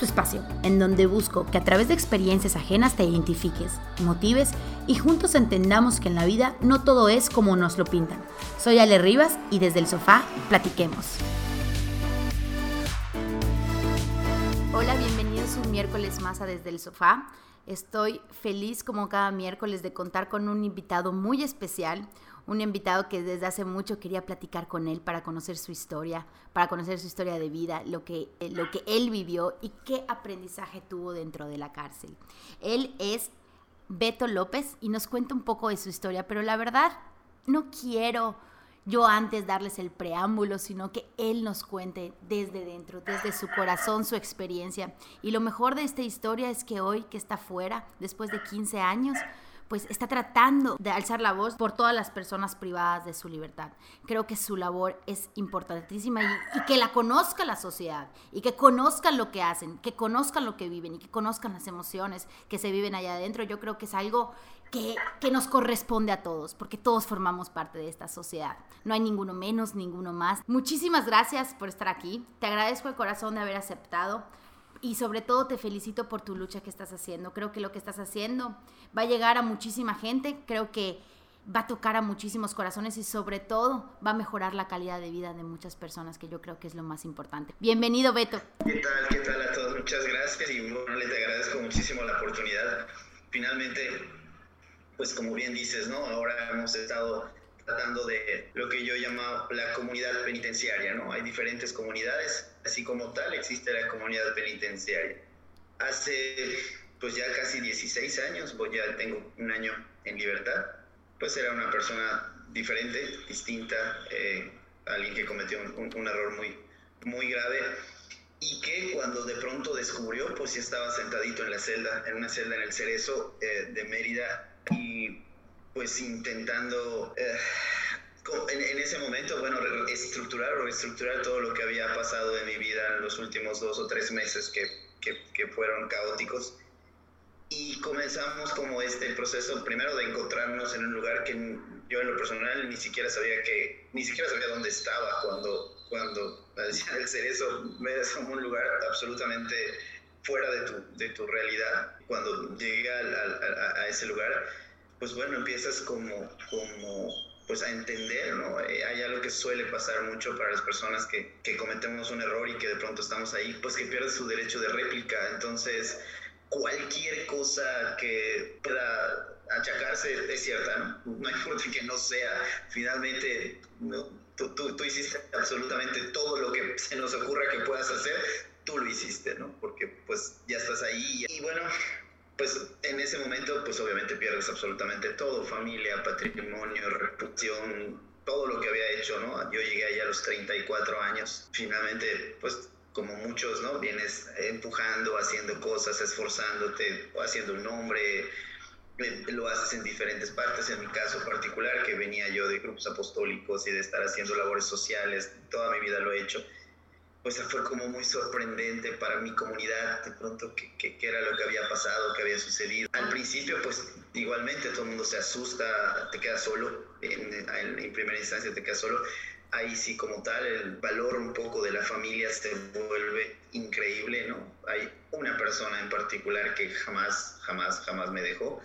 tu espacio, en donde busco que a través de experiencias ajenas te identifiques, motives y juntos entendamos que en la vida no todo es como nos lo pintan. Soy Ale Rivas y desde el sofá platiquemos. Hola, bienvenidos un miércoles más a Desde el Sofá. Estoy feliz como cada miércoles de contar con un invitado muy especial, un invitado que desde hace mucho quería platicar con él para conocer su historia, para conocer su historia de vida, lo que, eh, lo que él vivió y qué aprendizaje tuvo dentro de la cárcel. Él es Beto López y nos cuenta un poco de su historia, pero la verdad no quiero yo antes darles el preámbulo, sino que él nos cuente desde dentro, desde su corazón, su experiencia. Y lo mejor de esta historia es que hoy que está fuera, después de 15 años, pues está tratando de alzar la voz por todas las personas privadas de su libertad. Creo que su labor es importantísima y, que la conozca la sociedad y que conozcan lo que hacen, que conozcan lo que viven y que conozcan las emociones que se viven allá adentro. Yo creo que es algo que, que, nos corresponde a todos, porque todos formamos parte de esta sociedad. No hay ninguno menos, ninguno más. Muchísimas gracias por estar aquí. Te agradezco el corazón de haber aceptado y sobre todo te felicito por tu lucha que estás haciendo. Creo que lo que estás haciendo va a llegar a muchísima gente, creo que va a tocar a muchísimos corazones y sobre todo va a mejorar la calidad de vida de muchas personas, que yo creo que es lo más importante. Bienvenido, Beto. ¿Qué tal? ¿Qué tal a todos? Muchas gracias y bueno, les agradezco muchísimo la oportunidad. Finalmente, pues como bien dices, ¿no? Ahora hemos estado tratando de lo que yo llamo la comunidad penitenciaria, ¿no? Hay diferentes comunidades, así como tal existe la comunidad penitenciaria. Hace pues ya casi 16 años, pues ya tengo un año en libertad, pues era una persona diferente, distinta, eh, alguien que cometió un, error muy, muy grave y que cuando de pronto descubrió, pues ya estaba sentadito en la celda, en una celda en el Cerezo eh, de Mérida y pues intentando eh, en, ese momento, bueno, estructurar o reestructurar todo lo que había pasado en mi vida en los últimos dos o tres meses que, que, que fueron caóticos. Y comenzamos como este proceso primero de encontrarnos en un lugar que yo en lo personal ni siquiera sabía que, ni siquiera sabía dónde estaba cuando, cuando decían el cerezo, me como un lugar absolutamente fuera de tu, de tu realidad. Cuando llegué a, a, a ese lugar, pues bueno, empiezas como, como pues a entender, ¿no? Eh, hay algo que suele pasar mucho para las personas que, cometemos un error y que de pronto estamos ahí, pues que pierden su derecho de réplica. Entonces, cualquier cosa que pueda achacarse es cierta, ¿no? No forma que no sea. Finalmente, tú, tú, tú, hiciste absolutamente todo lo que se nos ocurra que puedas hacer, tú lo hiciste, ¿no? Porque pues ya estás ahí. Y bueno, pues en ese momento, pues obviamente pierdes absolutamente todo, familia, patrimonio, reputación, todo lo que había hecho, ¿no? Yo llegué ahí a los 34 años, finalmente, pues como muchos, ¿no? Vienes empujando, haciendo cosas, esforzándote, haciendo un nombre, eh, lo haces en diferentes partes, en mi caso particular, que venía yo de grupos apostólicos y de estar haciendo labores sociales, toda mi vida lo he hecho pues fue como muy sorprendente para mi comunidad de pronto qué era lo que había pasado, qué había sucedido. Al principio pues igualmente todo el mundo se asusta, te quedas solo, en, en, primera instancia te quedas solo. Ahí sí como tal el valor un poco de la familia se vuelve increíble, ¿no? Hay una persona en particular que jamás, jamás, jamás me dejó,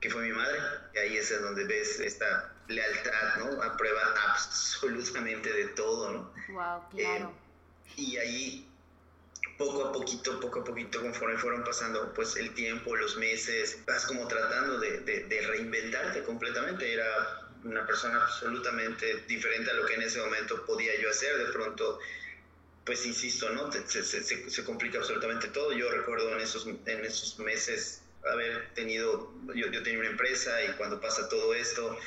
que fue mi madre. Y ahí es donde ves esta lealtad, ¿no? A prueba absolutamente de todo, ¿no? Wow, claro. Eh, y ahí poco a poquito, poco a poquito, conforme fueron pasando pues el tiempo, los meses, vas como tratando de, de, reinventarte completamente. Era una persona absolutamente diferente a lo que en ese momento podía yo hacer. De pronto, pues insisto, ¿no? Se, se, se, complica absolutamente todo. Yo recuerdo en esos, en esos meses haber tenido, yo, yo tenía una empresa y cuando pasa todo esto,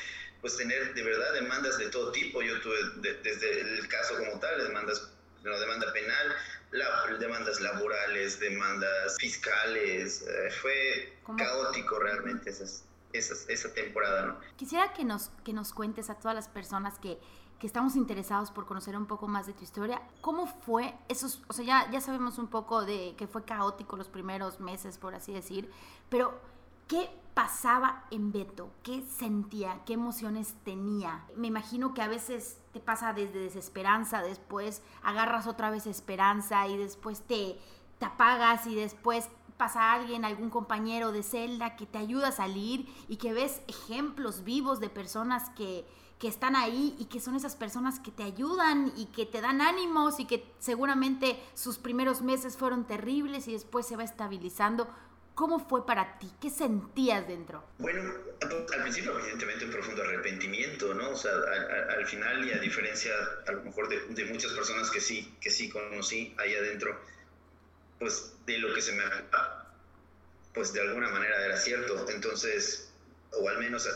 pues tener de verdad demandas de todo tipo. Yo tuve desde el caso como tal, demandas la demanda penal, la, demandas laborales, demandas fiscales. Eh, fue caótico realmente esas, esas, esa temporada. ¿no? Quisiera que nos, que nos cuentes a todas las personas que, que estamos interesados por conocer un poco más de tu historia. ¿Cómo fue esos, o sea, ya, ya sabemos un poco de que fue caótico los primeros meses, por así decir, pero ¿qué pasaba en Beto? ¿Qué sentía? ¿Qué emociones tenía? Me imagino que a veces te pasa desde desesperanza, después agarras otra vez esperanza y después te, apagas y después pasa alguien, algún compañero de celda que te ayuda a salir y que ves ejemplos vivos de personas que, que están ahí y que son esas personas que te ayudan y que te dan ánimos y que seguramente sus primeros meses fueron terribles y después se va estabilizando. ¿Cómo fue para ti? ¿Qué sentías dentro? Bueno, al principio evidentemente un profundo arrepentimiento, ¿no? O sea, al, final y a diferencia a lo mejor de, de, muchas personas que sí, que sí conocí ahí adentro, pues de lo que se me pues de alguna manera era cierto. Entonces, o al menos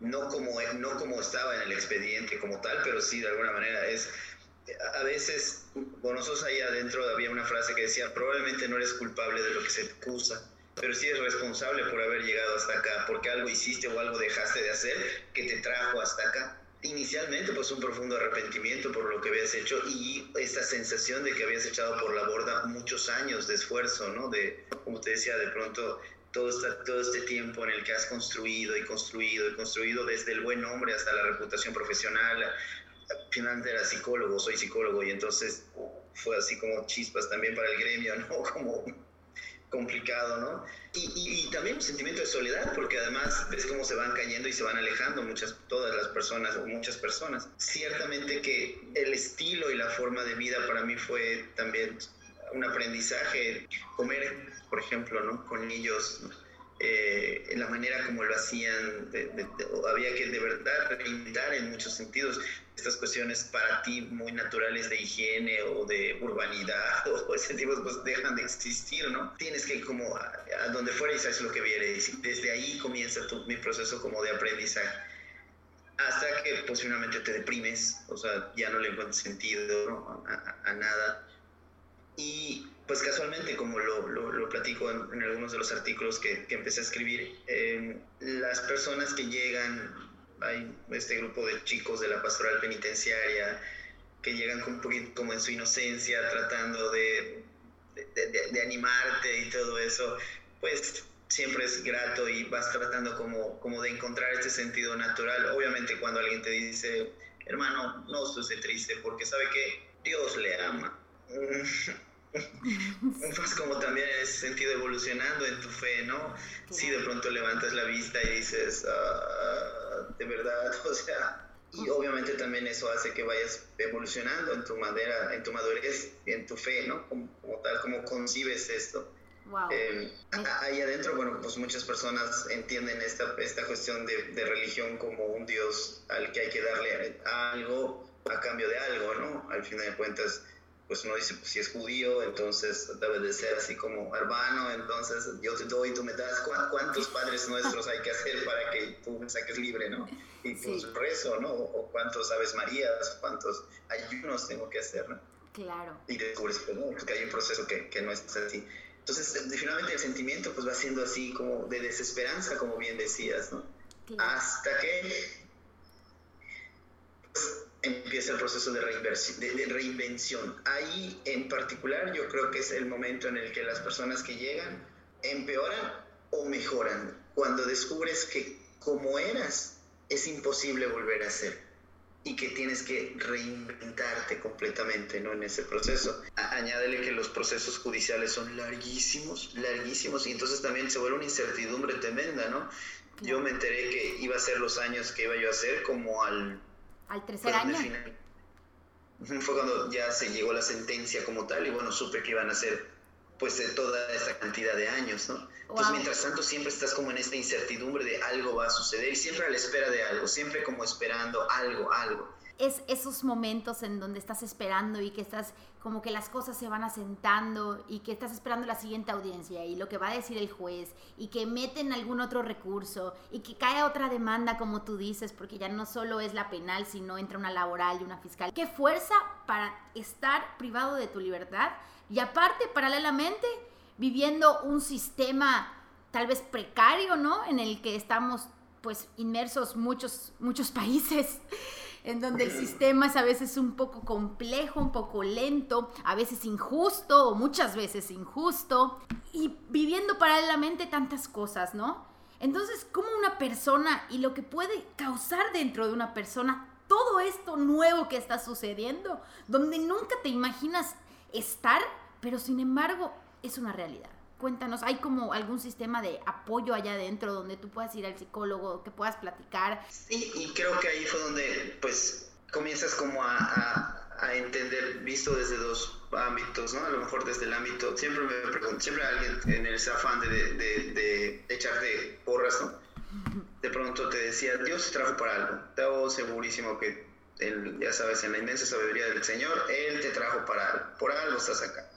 no como, no como estaba en el expediente como tal, pero sí de alguna manera es, a veces, con nosotros ahí adentro había una frase que decía, probablemente no eres culpable de lo que se te acusa, pero sí eres responsable por haber llegado hasta acá, porque algo hiciste o algo dejaste de hacer que te trajo hasta acá. Inicialmente, pues un profundo arrepentimiento por lo que habías hecho y esta sensación de que habías echado por la borda muchos años de esfuerzo, ¿no? De, como te decía, de pronto todo, todo este tiempo en el que has construido y construido y construido desde el buen nombre hasta la reputación profesional. Finalmente era psicólogo, soy psicólogo y entonces fue así como chispas también para el gremio, ¿no? Como complicado, ¿no? Y, y, también un sentimiento de soledad, porque además ves cómo se van cayendo y se van alejando muchas, todas las personas o muchas personas. Ciertamente que el estilo y la forma de vida para mí fue también un aprendizaje. Comer, por ejemplo, ¿no? Con ellos, eh, la manera como lo hacían, había que de verdad reinventar en muchos sentidos estas cuestiones para ti muy naturales de higiene o de urbanidad o ese tipo de dejan de existir, ¿no? Tienes que como a, donde fuera y sabes lo que viene y desde ahí comienza tu, mi proceso como de aprendizaje hasta que posiblemente te deprimes, o sea, ya no le encuentras sentido a, nada. Y pues casualmente, como lo, lo, platico en, algunos de los artículos que, que empecé a escribir, eh, las personas que llegan hay este grupo de chicos de la pastoral penitenciaria que llegan un poquito como en su inocencia tratando de, de, animarte y todo eso, pues siempre es grato y vas tratando como, como de encontrar este sentido natural. Obviamente cuando alguien te dice, hermano, no estés triste porque sabe que Dios le ama. Vas como también en ese sentido evolucionando en tu fe, ¿no? Si de pronto levantas la vista y dices, ah, de verdad, o sea, y obviamente también eso hace que vayas evolucionando en tu madera, en tu madurez, en tu fe, ¿no? Como, tal, como concibes esto. Eh, ahí adentro, bueno, pues muchas personas entienden esta, esta cuestión de, de, religión como un Dios al que hay que darle algo a cambio de algo, ¿no? Al final de cuentas, pues uno dice, pues si es judío, entonces debe de ser así como hermano, entonces yo te doy, tú me das, ¿cuántos padres nuestros hay que hacer para que tú me saques libre, no? Y pues rezo, ¿no? O cuántos Aves Marías, cuántos ayunos tengo que hacer, ¿no? Claro. Y descubres pues, ¿no? que hay un proceso que, que no es así. Entonces, finalmente el sentimiento pues va siendo así como de desesperanza, como bien decías, ¿no? Hasta que pues, empieza el proceso de, de, reinvención. Ahí en particular yo creo que es el momento en el que las personas que llegan empeoran o mejoran. Cuando descubres que como eras es imposible volver a ser y que tienes que reinventarte completamente ¿no? en ese proceso. añádele que los procesos judiciales son larguísimos, larguísimos, y entonces también se vuelve una incertidumbre tremenda, ¿no? Yo me enteré que iba a ser los años que iba yo a hacer como al al tercer año. Fue cuando ya se llegó la sentencia como tal y bueno, supe que iban a ser pues de toda esa cantidad de años, ¿no? Entonces, mientras tanto, siempre estás como en esta incertidumbre de algo va a suceder y siempre a la espera de algo, siempre como esperando algo, algo es esos momentos en donde estás esperando y que estás como que las cosas se van asentando y que estás esperando la siguiente audiencia y lo que va a decir el juez y que meten algún otro recurso y que cae otra demanda como tú dices porque ya no solo es la penal sino entra una laboral y una fiscal. Qué fuerza para estar privado de tu libertad y aparte paralelamente viviendo un sistema tal vez precario, ¿no? En el que estamos pues inmersos muchos muchos países en donde el sistema es a veces un poco complejo, un poco lento, a veces injusto o muchas veces injusto, y viviendo paralelamente tantas cosas, ¿no? Entonces, ¿cómo una persona y lo que puede causar dentro de una persona todo esto nuevo que está sucediendo, donde nunca te imaginas estar, pero sin embargo es una realidad. Cuéntanos, ¿hay como algún sistema de apoyo allá adentro donde tú puedas ir al psicólogo, que puedas platicar? Sí, y creo que ahí fue donde pues comienzas como a, entender, visto desde dos ámbitos, ¿no? A lo mejor desde el ámbito, siempre me pregunto, siempre alguien en ese afán de, de, de, echarte porras, ¿no? De pronto te decía, Dios te trajo para algo, te hago segurísimo que, ya sabes, en la inmensa sabiduría del Señor, Él te trajo para algo, por algo estás acá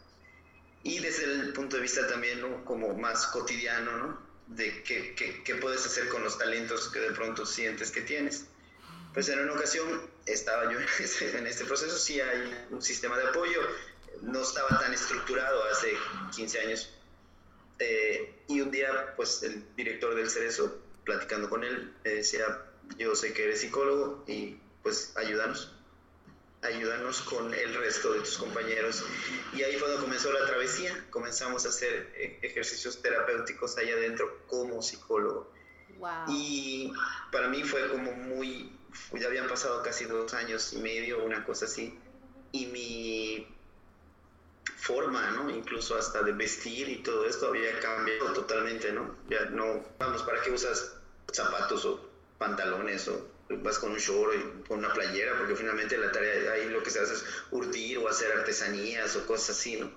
y desde el punto de vista también ¿no? como más cotidiano, ¿no? De qué, qué, qué, puedes hacer con los talentos que de pronto sientes que tienes. Pues en una ocasión estaba yo en este proceso, sí hay un sistema de apoyo, no estaba tan estructurado hace 15 años. Eh, y un día, pues el director del Cerezo, platicando con él, me decía, yo sé que eres psicólogo y pues ayúdanos ayúdanos con el resto de tus compañeros. Y ahí fue donde comenzó la travesía, comenzamos a hacer eh, ejercicios terapéuticos allá adentro como psicólogo. Y para mí fue como muy, ya habían pasado casi dos años y medio, una cosa así, y mi forma, ¿no? Incluso hasta de vestir y todo esto había cambiado totalmente, ¿no? Ya no, vamos, ¿para qué usas zapatos o pantalones o vas con un short y con una playera, porque finalmente la tarea ahí lo que se hace es urdir o hacer artesanías o cosas así, ¿no?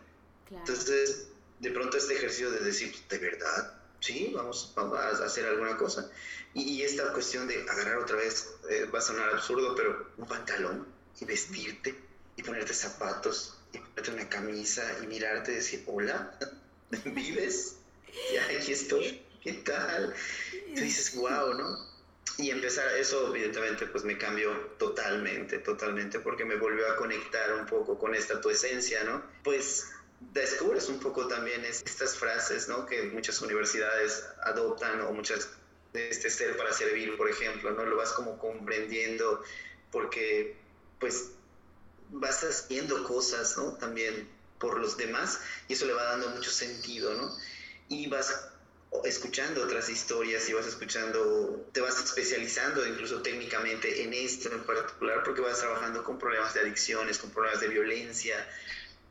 Entonces, de pronto este ejercicio de decir, ¿de verdad? Sí, vamos, vamos a hacer alguna cosa. Y, esta cuestión de agarrar otra vez, eh, va a sonar absurdo, pero un pantalón y vestirte y ponerte zapatos y ponerte una camisa y mirarte y decir, hola, ¿vives? Ya aquí estoy, ¿qué tal? Tú dices, wow, ¿no? Y empezar eso evidentemente pues me cambió totalmente, totalmente porque me volvió a conectar un poco con esta tu esencia, ¿no? Pues descubres un poco también estas frases, ¿no? Que muchas universidades adoptan o muchas este ser para servir, por ejemplo, ¿no? Lo vas como comprendiendo porque pues vas haciendo cosas, ¿no? También por los demás y eso le va dando mucho sentido, ¿no? Y vas escuchando otras historias y vas escuchando, te vas especializando incluso técnicamente en esto en particular porque vas trabajando con problemas de adicciones, con problemas de violencia,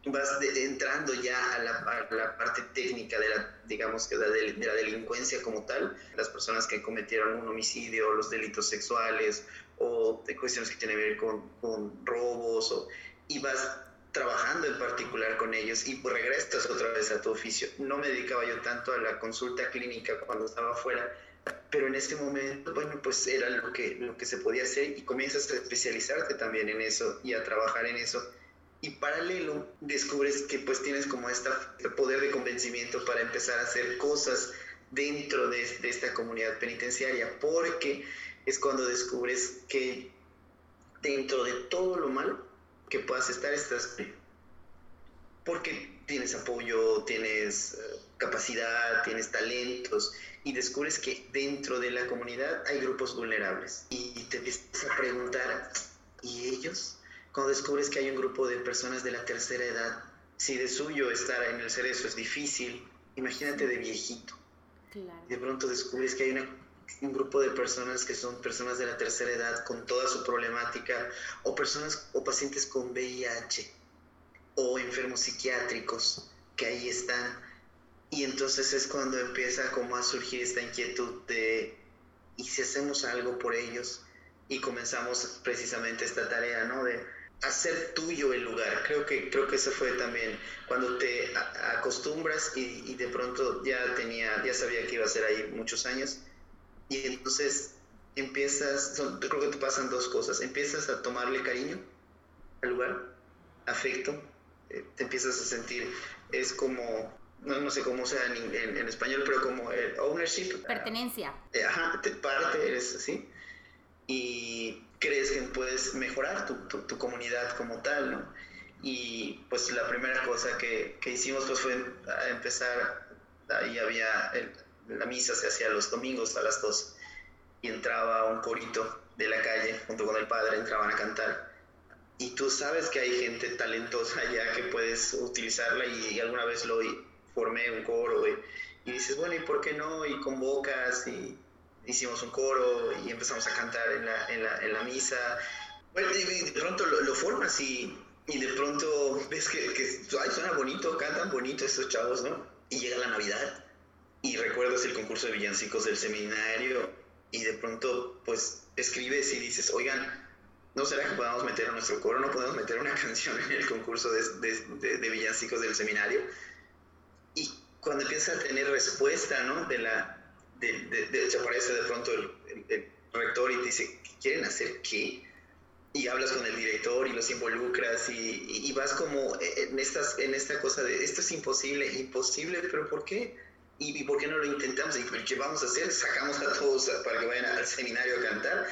vas entrando ya a la, parte técnica de la, digamos que de, la delincuencia como tal, las personas que cometieron un homicidio, los delitos sexuales o de cuestiones que tienen que ver con, con robos, o, y vas trabajando en particular con ellos y regresas otra vez a tu oficio. No me dedicaba yo tanto a la consulta clínica cuando estaba afuera, pero en este momento, bueno, pues era lo que, lo que se podía hacer y comienzas a especializarte también en eso y a trabajar en eso. Y paralelo, descubres que pues tienes como este poder de convencimiento para empezar a hacer cosas dentro de, de esta comunidad penitenciaria, porque es cuando descubres que dentro de todo lo malo que puedas estar, estás porque tienes apoyo, tienes eh, capacidad, tienes talentos y descubres que dentro de la comunidad hay grupos vulnerables y te empiezas a preguntar, ¿y ellos? Cuando descubres que hay un grupo de personas de la tercera edad, si de suyo estar en el cerezo es difícil, imagínate de viejito. De pronto descubres que hay una un grupo de personas que son personas de la tercera edad con toda su problemática o personas o pacientes con VIH o enfermos psiquiátricos que ahí están. Y entonces es cuando empieza como a surgir esta inquietud de y si hacemos algo por ellos y comenzamos precisamente esta tarea no de hacer tuyo el lugar. Creo que creo que eso fue también cuando te acostumbras y, y de pronto ya tenía ya sabía que iba a ser ahí muchos años y entonces empiezas, son, creo que te pasan dos cosas, empiezas a tomarle cariño al lugar, afecto, eh, te empiezas a sentir, es como, no, no sé cómo sea en, en, español, pero como el ownership. Pertenencia. Eh, ajá, te parte, eres así, y crees que puedes mejorar tu, tu, tu, comunidad como tal, ¿no? Y pues la primera cosa que, que hicimos pues fue empezar, ahí había el, la misa se hacía los domingos a las 2 y entraba un corito de la calle junto con el padre, entraban a cantar. Y tú sabes que hay gente talentosa allá que puedes utilizarla y, alguna vez lo formé un coro y, dices, bueno, ¿y por qué no? Y convocas y hicimos un coro y empezamos a cantar en la, en la, en la misa. Bueno, y de pronto lo, lo formas y, y de pronto ves que, que ay, suena bonito, cantan bonito estos chavos, ¿no? Y llega la Navidad y recuerdas el concurso de villancicos del seminario y de pronto pues escribes y dices, oigan, ¿no será que podamos meter a nuestro coro, no podemos meter una canción en el concurso de, de, de, villancicos del seminario? Y cuando empiezas a tener respuesta, ¿no? De la, de, de, se aparece de pronto el, el, rector y te dice, ¿quieren hacer qué? Y hablas con el director y los involucras y, y, vas como en, estas, en esta cosa de, esto es imposible, imposible, pero ¿por qué? ¿Y, por qué no lo intentamos? ¿Y qué vamos a hacer? ¿Sacamos a todos para que vayan al seminario a cantar?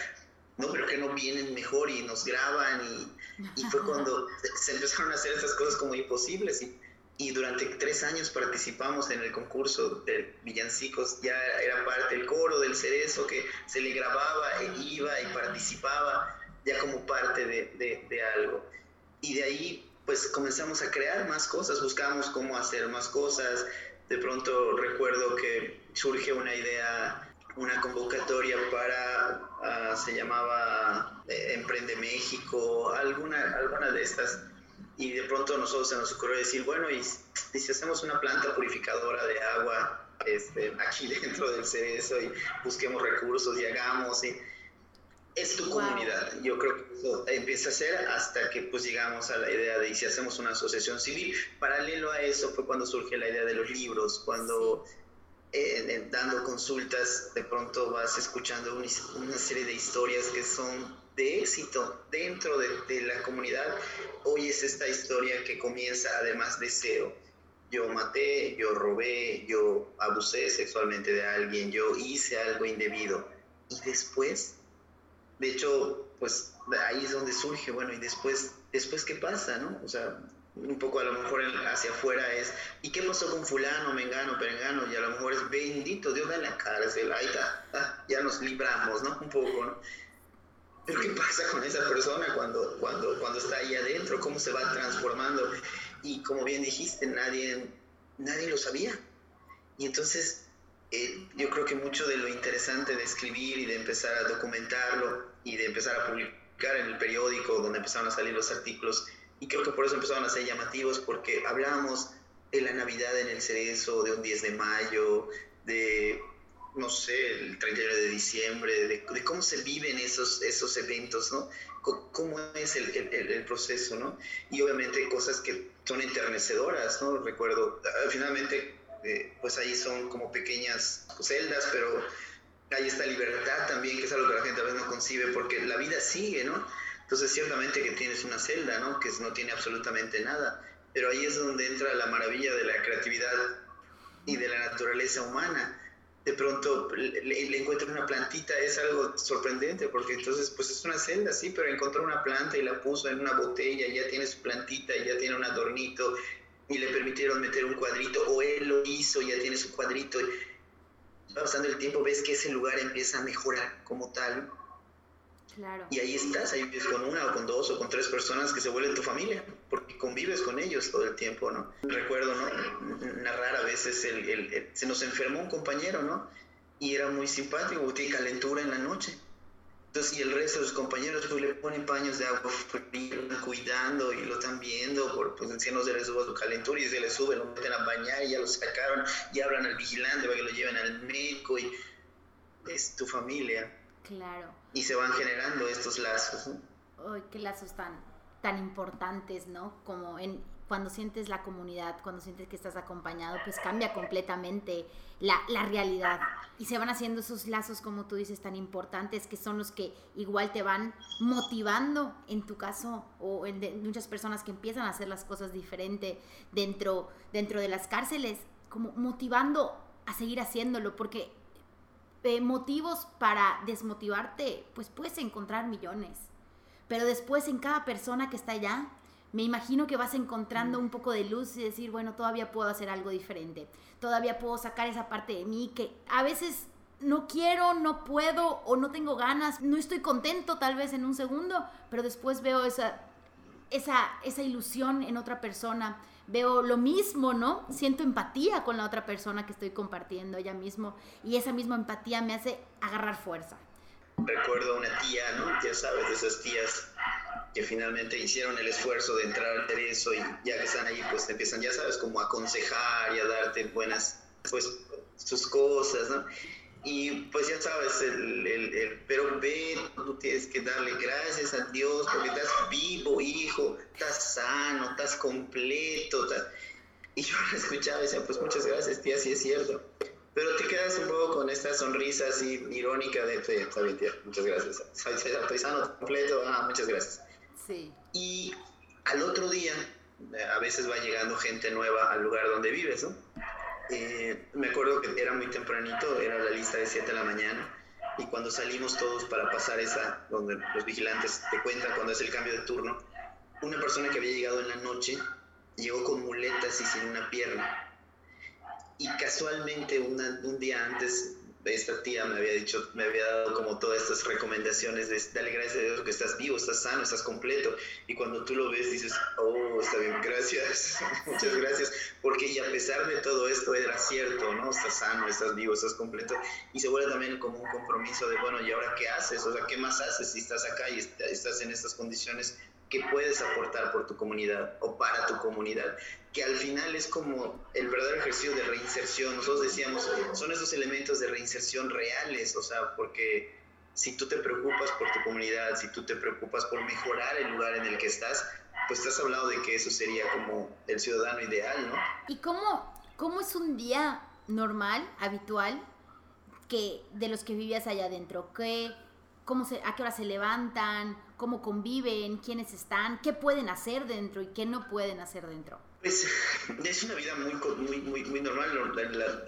No, pero que no vienen mejor y nos graban y, y fue cuando se empezaron a hacer estas cosas como imposibles y, y durante tres años participamos en el concurso de villancicos, ya era parte del coro del cerezo que se le grababa, e iba y participaba ya como parte de, de, de algo. Y de ahí pues comenzamos a crear más cosas, buscamos cómo hacer más cosas, de pronto recuerdo que surge una idea, una convocatoria para, ah, se llamaba eh, Emprende México, alguna, alguna de estas, y de pronto nosotros se nos ocurrió decir, bueno, y, si hacemos una planta purificadora de agua este, aquí dentro del cerezo y busquemos recursos y hagamos, y, es tu comunidad. Yo creo empieza a ser hasta que pues llegamos a la idea de si hacemos una asociación civil. Paralelo a eso fue cuando surge la idea de los libros, cuando eh, dando consultas de pronto vas escuchando una serie de historias que son de éxito dentro de, de la comunidad. Hoy es esta historia que comienza además de cero. Yo maté, yo robé, yo abusé sexualmente de alguien, yo hice algo indebido. Y después de hecho, pues ahí es donde surge, bueno, y después, después ¿qué pasa, no? O sea, un poco a lo mejor hacia afuera es, ¿y qué pasó con fulano, mengano, perengano? Y a lo mejor es, bendito Dios da la cárcel, ahí está, ah, ya nos libramos, ¿no? Un poco, ¿no? Pero ¿qué pasa con esa persona cuando, cuando, cuando está ahí adentro? ¿Cómo se va transformando? Y como bien dijiste, nadie, nadie lo sabía. Y entonces eh, yo creo que mucho de lo interesante de escribir y de empezar a documentarlo y de empezar a publicar en el periódico donde empezaron a salir los artículos, y creo que por eso empezaron a ser llamativos, porque hablábamos de la Navidad en el Cerezo, de un 10 de mayo, de, no sé, el 31 de diciembre, de, cómo se viven esos, esos eventos, ¿no? cómo es el, el, el, proceso, ¿no? Y obviamente cosas que son enternecedoras, ¿no? Recuerdo, ah, finalmente eh, pues ahí son como pequeñas celdas, pero hay esta libertad también, que es algo que la gente a veces no concibe, porque la vida sigue, ¿no? Entonces ciertamente que tienes una celda, ¿no? Que no tiene absolutamente nada, pero ahí es donde entra la maravilla de la creatividad y de la naturaleza humana. De pronto le, le encuentran una plantita, es algo sorprendente, porque entonces pues es una celda, sí, pero encontró una planta y la puso en una botella, ya tiene su plantita, ya tiene un adornito, y le permitieron meter un cuadrito, o él lo hizo, ya tiene su cuadrito. Va pasando el tiempo, ves que ese lugar empieza a mejorar como tal. Claro. Y ahí estás, ahí vives con una o con dos o con tres personas que se vuelven tu familia, porque convives con ellos todo el tiempo, ¿no? Recuerdo, ¿no? Narrar a veces, el, se nos enfermó un compañero, ¿no? Y era muy simpático, tiene calentura en la noche entonces, y el resto de sus compañeros pues, le ponen paños de agua fría, cuidando y lo están viendo, por, pues si no se le sube su calentura y se le sube, lo meten a bañar y ya lo sacaron y hablan al vigilante para que lo lleven al médico y es tu familia. Claro. Y se van generando estos lazos. ¿no? qué lazos tan, tan importantes, ¿no? Como en, cuando sientes la comunidad, cuando sientes que estás acompañado, pues cambia completamente la, la, realidad. Y se van haciendo esos lazos, como tú dices, tan importantes, que son los que igual te van motivando, en tu caso, o en de muchas personas que empiezan a hacer las cosas diferente dentro, dentro de las cárceles, como motivando a seguir haciéndolo, porque eh, motivos para desmotivarte, pues puedes encontrar millones. Pero después en cada persona que está allá, me imagino que vas encontrando un poco de luz y decir, bueno, todavía puedo hacer algo diferente, todavía puedo sacar esa parte de mí que a veces no quiero, no puedo o no tengo ganas, no estoy contento tal vez en un segundo, pero después veo esa, esa, esa ilusión en otra persona, veo lo mismo, ¿no? Siento empatía con la otra persona que estoy compartiendo ella mismo y esa misma empatía me hace agarrar fuerza. Recuerdo una tía, ¿no? Ya sabes, de esas tías que finalmente hicieron el esfuerzo de entrar a hacer eso y ya que están ahí, pues empiezan, ya sabes, como a aconsejar y a darte buenas, pues, sus cosas, ¿no? Y pues ya sabes, el, el, pero ve, tú tienes que darle gracias a Dios porque estás vivo, hijo, estás sano, estás completo. Y yo lo escuchaba y decía, pues muchas gracias, tía, sí es cierto. Pero te quedas un poco con esta sonrisa así irónica de, está bien, tía, muchas gracias. Estoy sano, completo, ah, muchas gracias. Sí. Y al otro día, a veces va llegando gente nueva al lugar donde vives, ¿no? Eh, me acuerdo que era muy tempranito, era la lista de 7 de la mañana, y cuando salimos todos para pasar esa, donde los vigilantes te cuentan cuando es el cambio de turno, una persona que había llegado en la noche llegó con muletas y sin una pierna. Casualmente un día antes esta tía me había dicho, me había dado como todas estas recomendaciones de dale gracias a Dios que estás vivo, estás sano, estás completo. Y cuando tú lo ves dices, oh, está bien, gracias, muchas gracias. Porque y a pesar de todo esto era cierto, ¿no? Estás sano, estás vivo, estás completo. Y se vuelve también como un compromiso de, bueno, ¿y ahora qué haces? O sea, ¿qué más haces si estás acá y estás en estas condiciones? ¿Qué puedes aportar por tu comunidad o para tu comunidad? que al final es como el verdadero ejercicio de reinserción. Nosotros decíamos, son esos elementos de reinserción reales, o sea, porque si tú te preocupas por tu comunidad, si tú te preocupas por mejorar el lugar en el que estás, pues estás hablando de que eso sería como el ciudadano ideal, ¿no? ¿Y cómo, cómo es un día normal, habitual, que de los que vivías allá adentro? ¿Qué, cómo se, ¿A qué hora se levantan? ¿Cómo conviven? ¿Quiénes están? ¿Qué pueden hacer dentro y qué no pueden hacer dentro? Pues es una vida muy, muy, muy, muy normal.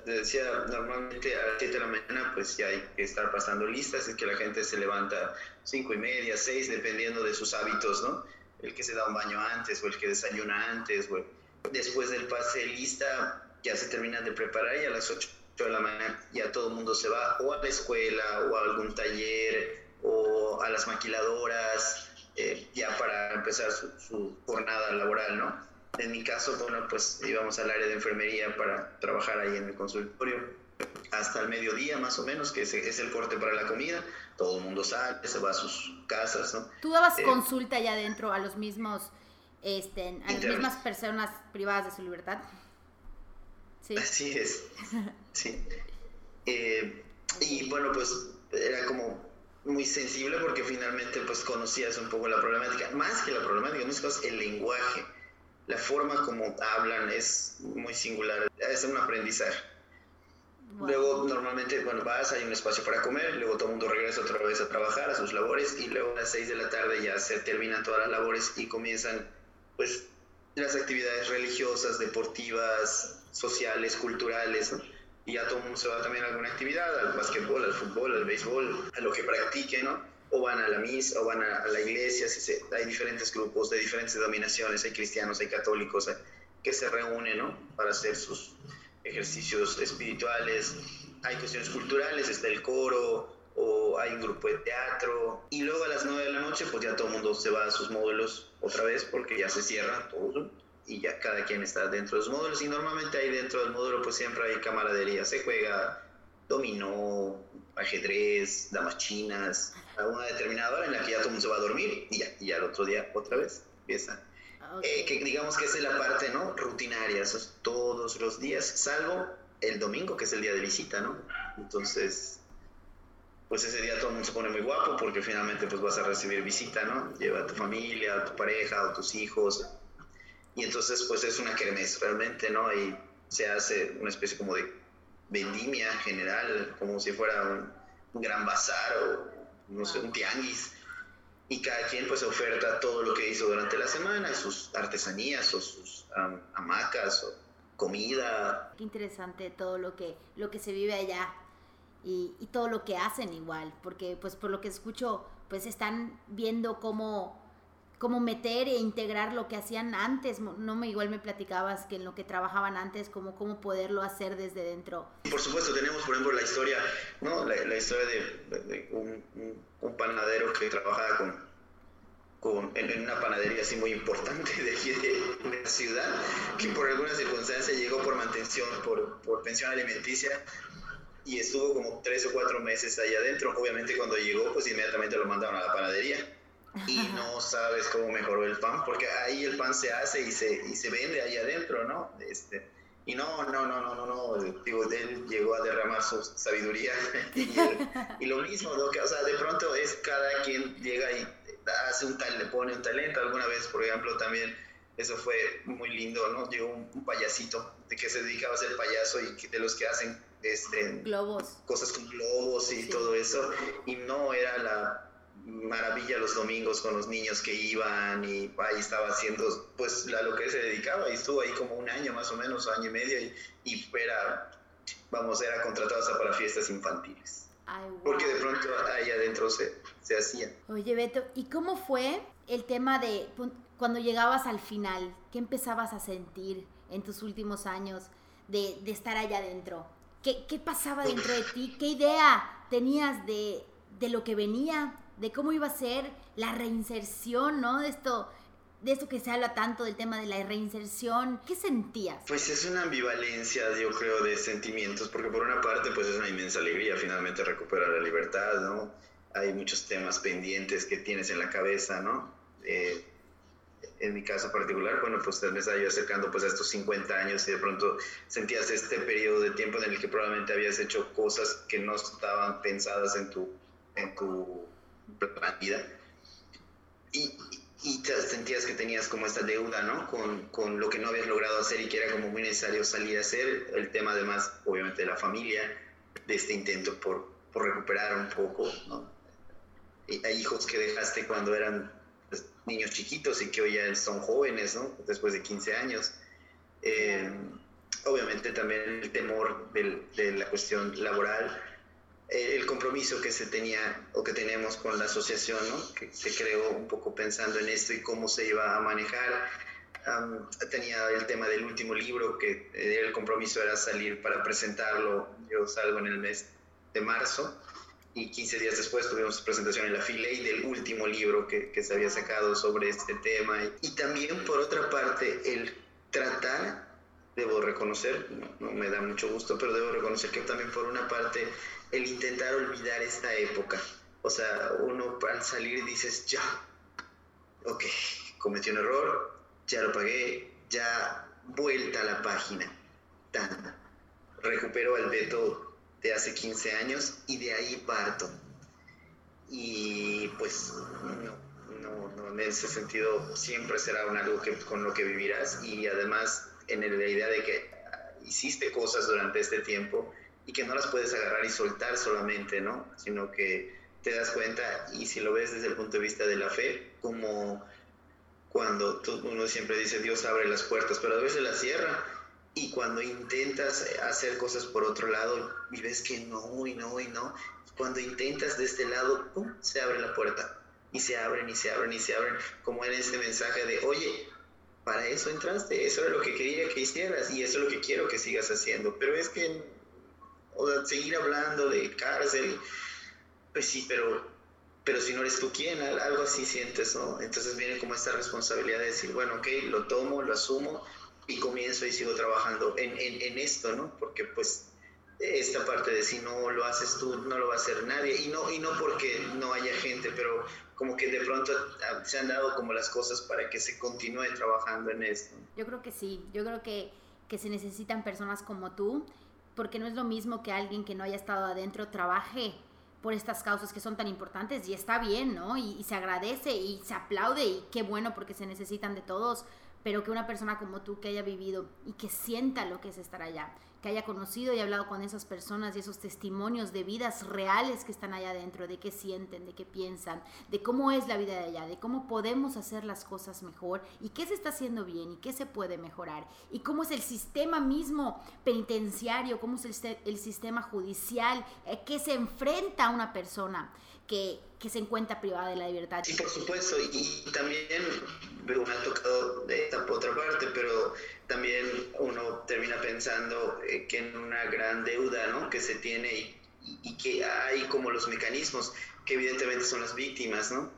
decía, normalmente a las 7 de la mañana pues ya hay que estar pasando listas, es que la gente se levanta cinco y media, 6, dependiendo de sus hábitos, ¿no? El que se da un baño antes o el que desayuna antes, güey. Después del pase lista ya se terminan de preparar y a las 8 de la mañana ya todo el mundo se va o a la escuela o a algún taller o a las maquiladoras eh, ya para empezar su, su jornada laboral, ¿no? En mi caso, bueno, pues íbamos al área de enfermería para trabajar ahí en el consultorio hasta el mediodía más o menos, que es, es el corte para la comida. Todo el mundo sale, se va a sus casas, ¿no? ¿Tú dabas eh, consulta allá adentro a los mismos, este, a las mismas personas privadas de su libertad? Sí. Así es, sí. Eh, y bueno, pues era como muy sensible porque finalmente pues conocías un poco la problemática, más que la problemática, no el lenguaje. La forma como hablan es muy singular, es un aprendizaje. Luego normalmente, bueno, vas, hay un espacio para comer, luego todo el mundo regresa otra vez a trabajar, a sus labores, y luego a las 6 de la tarde ya se terminan todas las labores y comienzan, pues, las actividades religiosas, deportivas, sociales, culturales, Y ya todo el mundo se va también a alguna actividad, al básquetbol, al fútbol, al béisbol, a lo que practique, ¿no? o van a la misa o van a, la iglesia, hay diferentes grupos de diferentes denominaciones, hay cristianos, hay católicos que se reúnen ¿no? para hacer sus ejercicios espirituales, hay cuestiones culturales, está el coro o hay un grupo de teatro y luego a las 9 de la noche pues ya todo el mundo se va a sus módulos otra vez porque ya se cierran todos y ya cada quien está dentro de los módulos y normalmente ahí dentro del módulo pues siempre hay camaradería, se juega dominó, ajedrez, damas chinas, a una determinada hora en la que ya todo el mundo se va a dormir y ya, y ya el otro día otra vez empieza. Ah, eh, que digamos que es la parte ¿no? rutinaria, eso es todos los días, salvo el domingo, que es el día de visita, ¿no? Entonces, pues ese día todo el mundo se pone muy guapo porque finalmente pues vas a recibir visita, ¿no? Lleva a tu familia, a tu pareja, a tus hijos. Y entonces pues es una kermés realmente, ¿no? Y se hace una especie como de vendimia general, como si fuera un gran bazar o no sé, un tianguis. Y cada quien pues oferta todo lo que hizo durante la semana, sus artesanías o sus hamacas o comida. Qué interesante todo lo que, lo que se vive allá y, y, todo lo que hacen igual, porque pues por lo que escucho pues están viendo cómo cómo meter e integrar lo que hacían antes. No me igual me platicabas que en lo que trabajaban antes, cómo, cómo poderlo hacer desde dentro. Por supuesto, tenemos por ejemplo la historia, ¿no? La, historia de, un, un, panadero que trabajaba con, con, en, una panadería así muy importante de aquí de, la ciudad, que por alguna circunstancia llegó por mantención, por, por pensión alimenticia y estuvo como tres o cuatro meses ahí adentro. Obviamente cuando llegó, pues inmediatamente lo mandaron a la panadería y no sabes cómo mejoró el pan, porque ahí el pan se hace y se, y se vende ahí adentro, ¿no? Este, y no, no, no, no, no, no, digo, él llegó a derramar su sabiduría y, lo mismo, ¿no? o sea, de pronto es cada quien llega y hace un tal, le pone un talento, alguna vez, por ejemplo, también eso fue muy lindo, ¿no? Llegó un, payasito de que se dedicaba a ser payaso y de los que hacen este, globos. cosas con globos y todo eso, y no era la maravilla los domingos con los niños que iban y ahí estaba haciendo pues a lo que se dedicaba y estuvo ahí como un año más o menos, año y medio y, y era, vamos, era contratado hasta para fiestas infantiles. Porque de pronto ahí adentro se, se hacía. Oye Beto, ¿y cómo fue el tema de cuando llegabas al final? ¿Qué empezabas a sentir en tus últimos años de, de estar allá adentro? ¿Qué, ¿Qué pasaba dentro de ti? ¿Qué idea tenías de, de lo que venía? De cómo iba a ser la reinserción, ¿no? De esto, de esto que se habla tanto del tema de la reinserción. ¿Qué sentías? Pues es una ambivalencia, yo creo, de sentimientos, porque por una parte, pues es una inmensa alegría finalmente recuperar la libertad, ¿no? Hay muchos temas pendientes que tienes en la cabeza, ¿no? Eh, en mi caso particular, bueno, pues te estaba yo acercando pues a estos 50 años y de pronto sentías este periodo de tiempo en el que probablemente habías hecho cosas que no estaban pensadas en tu, en tu la vida. Y, y te sentías que tenías como esta deuda, ¿no? Con, con, lo que no habías logrado hacer y que era como muy necesario salir a hacer. El tema además, obviamente, de la familia, de este intento por, por recuperar un poco, ¿no? Hay hijos que dejaste cuando eran pues, niños chiquitos y que hoy ya son jóvenes, ¿no? Después de 15 años. Eh, obviamente también el temor del, de la cuestión laboral el compromiso que se tenía o que tenemos con la asociación, ¿no? que se creó un poco pensando en esto y cómo se iba a manejar. tenía el tema del último libro, que eh, el compromiso era salir para presentarlo. Yo salgo en el mes de marzo y 15 días después tuvimos presentación en la y del último libro que, que, se había sacado sobre este tema. Y también, por otra parte, el tratar, debo reconocer, no me da mucho gusto, pero debo reconocer que también por una parte el intentar olvidar esta época. O sea, uno al salir dices, ya, ok, cometí un error, ya lo pagué, ya vuelta a la página. Tan. Recupero al Beto de hace 15 años y de ahí parto. Y pues no, no, en ese sentido siempre será un algo que, con lo que vivirás y además en la idea de que hiciste cosas durante este tiempo y que no las puedes agarrar y soltar solamente, ¿no? Sino que te das cuenta y si lo ves desde el punto de vista de la fe, como cuando uno siempre dice Dios abre las puertas, pero a veces las cierra y cuando intentas hacer cosas por otro lado y ves que no y no y no, cuando intentas de este lado, ¡pum!, se abre la puerta y se abren y se abren y se abren, como en este mensaje de, oye, para eso entraste, eso es lo que quería que hicieras y eso es lo que quiero que sigas haciendo, pero es que o seguir hablando de cárcel, pues sí, pero, pero si no eres tú quien, algo así sientes, ¿no? Entonces viene como esta responsabilidad de decir, bueno, ok, lo tomo, lo asumo y comienzo y sigo trabajando en, en, en esto, ¿no? Porque pues esta parte de si no lo haces tú, no lo va a hacer nadie, y no, y no porque no haya gente, pero como que de pronto se han dado como las cosas para que se continúe trabajando en esto. Yo creo que sí, yo creo que, que se necesitan personas como tú porque no es lo mismo que alguien que no haya estado adentro trabaje por estas causas que son tan importantes y está bien, ¿no? Y, se agradece y se aplaude y qué bueno porque se necesitan de todos, pero que una persona como tú que haya vivido y que sienta lo que es estar allá, que haya conocido y hablado con esas personas y esos testimonios de vidas reales que están allá adentro, de qué sienten, de qué piensan, de cómo es la vida de allá, de cómo podemos hacer las cosas mejor y qué se está haciendo bien y qué se puede mejorar y cómo es el sistema mismo penitenciario, cómo es el, el sistema judicial, eh, que se enfrenta a una persona que, que se encuentra privada de la libertad. Sí, por supuesto, y, también me ha tocado esta otra parte, pero también uno termina pensando eh, que en una gran deuda ¿no? que se tiene y, que hay como los mecanismos que evidentemente son las víctimas, ¿no?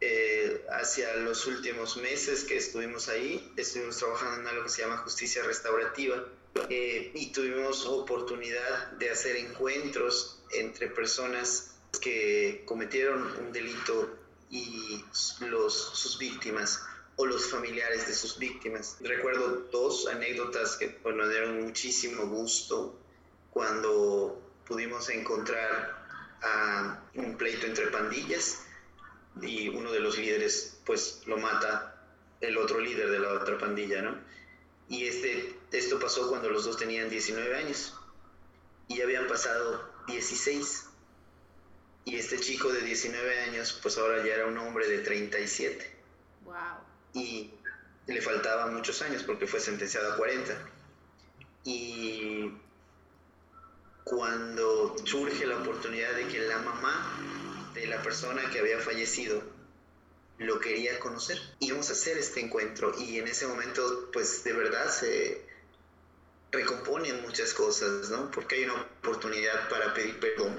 Eh, hacia los últimos meses que estuvimos ahí, estuvimos trabajando en algo que se llama justicia restaurativa eh, y tuvimos oportunidad de hacer encuentros entre personas que cometieron un delito y los, sus víctimas o los familiares de sus víctimas. Recuerdo dos anécdotas que bueno, dieron muchísimo gusto cuando pudimos encontrar un pleito entre pandillas y uno de los líderes pues lo mata el otro líder de la otra pandilla, ¿no? Y este, esto pasó cuando los dos tenían 19 años y habían pasado 16. Y este chico de 19 años pues ahora ya era un hombre de 37. Wow. Y le faltaban muchos años porque fue sentenciado a 40. Y cuando surge la oportunidad de que la mamá de la persona que había fallecido lo quería conocer. Íbamos a hacer este encuentro y en ese momento pues de verdad se recomponen muchas cosas, ¿no? Porque hay una oportunidad para pedir perdón,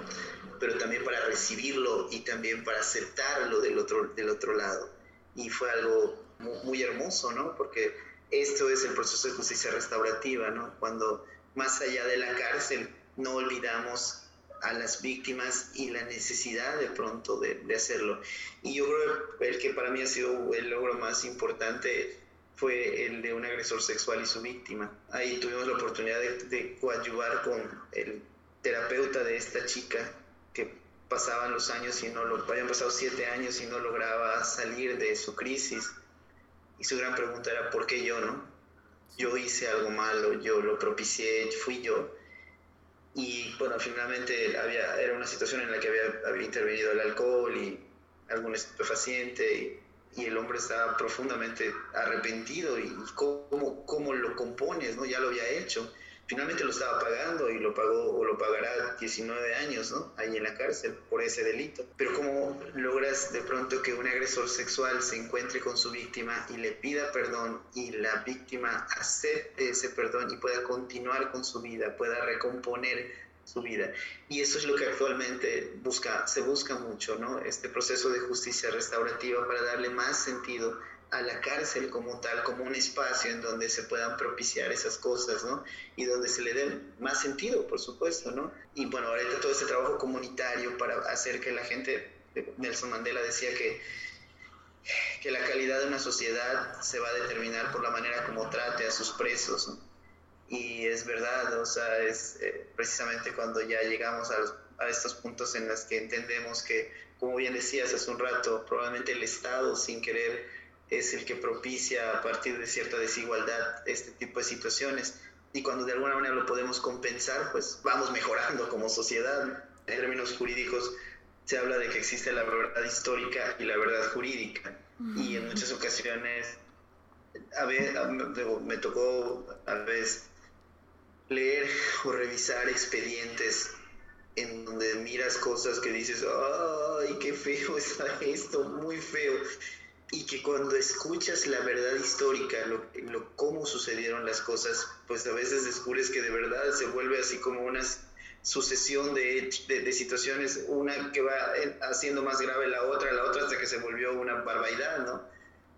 pero también para recibirlo y también para aceptarlo del otro, del otro lado. Y fue algo muy, hermoso, ¿no? Porque esto es el proceso de justicia restaurativa, ¿no? Cuando más allá de la cárcel no olvidamos a las víctimas y la necesidad de pronto de, hacerlo. Y yo creo que el que para mí ha sido el logro más importante fue el de un agresor sexual y su víctima. Ahí tuvimos la oportunidad de, de coadyuvar con el terapeuta de esta chica que pasaban los años y no lo, habían pasado siete años y no lograba salir de su crisis. Y su gran pregunta era, ¿por qué yo no? Yo hice algo malo, yo lo propicié, fui yo y bueno, finalmente había, era una situación en la que había, había intervenido el alcohol y algún estupefaciente y, y, el hombre estaba profundamente arrepentido y cómo, cómo lo compones, ¿no? Ya lo había hecho finalmente lo estaba pagando y lo pagó o lo pagará 19 años, ¿no? Ahí en la cárcel por ese delito. Pero ¿cómo logras de pronto que un agresor sexual se encuentre con su víctima y le pida perdón y la víctima acepte ese perdón y pueda continuar con su vida, pueda recomponer su vida. Y eso es lo que actualmente busca, se busca mucho, ¿no? Este proceso de justicia restaurativa para darle más sentido a la cárcel como tal, como un espacio en donde se puedan propiciar esas cosas, ¿no? Y donde se le dé más sentido, por supuesto, ¿no? Y bueno, ahorita todo este trabajo comunitario para hacer que la gente, Nelson Mandela decía que, que la calidad de una sociedad se va a determinar por la manera como trate a sus presos, ¿no? Y es verdad, o sea, es eh, precisamente cuando ya llegamos a, a estos puntos en los que entendemos que, como bien decías hace un rato, probablemente el Estado sin querer es el que propicia a partir de cierta desigualdad este tipo de situaciones. Y cuando de alguna manera lo podemos compensar, pues vamos mejorando como sociedad. En términos jurídicos se habla de que existe la verdad histórica y la verdad jurídica. Y en muchas ocasiones, a ver, me tocó a veces leer o revisar expedientes en donde miras cosas que dices, ay, qué feo está esto, muy feo y que cuando escuchas la verdad histórica, lo, cómo sucedieron las cosas, pues a veces descubres que de verdad se vuelve así como una sucesión de, de, situaciones, una que va haciendo más grave la otra, la otra hasta que se volvió una barbaridad, ¿no?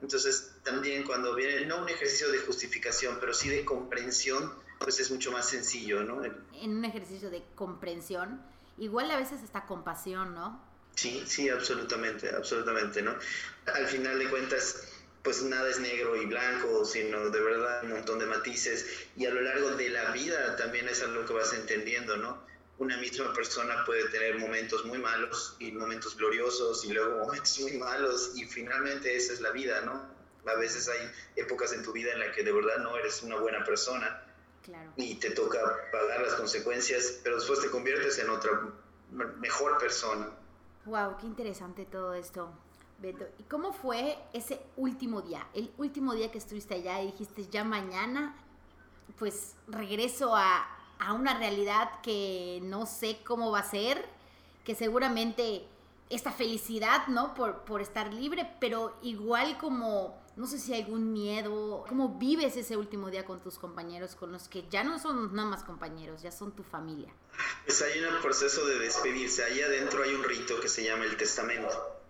Entonces también cuando viene, no un ejercicio de justificación, pero sí de comprensión, pues es mucho más sencillo, ¿no? En un ejercicio de comprensión, igual a veces hasta compasión, ¿no? Sí, sí, absolutamente, absolutamente, ¿no? Al final de cuentas, pues nada es negro y blanco, sino de verdad un montón de matices y a lo largo de la vida también es algo que vas entendiendo, ¿no? Una misma persona puede tener momentos muy malos y momentos gloriosos y luego momentos muy malos y finalmente esa es la vida, ¿no? A veces hay épocas en tu vida en las que de verdad no eres una buena persona claro. y te toca pagar las consecuencias, pero después te conviertes en otra mejor persona. Wow, qué interesante todo esto, Beto. ¿Y cómo fue ese último día? El último día que estuviste allá y dijiste, ya mañana, pues regreso a, a una realidad que no sé cómo va a ser, que seguramente esta felicidad, ¿no? Por, por estar libre, pero igual como no sé si algún miedo. ¿Cómo vives ese último día con tus compañeros, con los que ya no son nada más compañeros, ya son tu familia? Pues hay un proceso de despedirse. Ahí adentro hay un rito que se llama el testamento.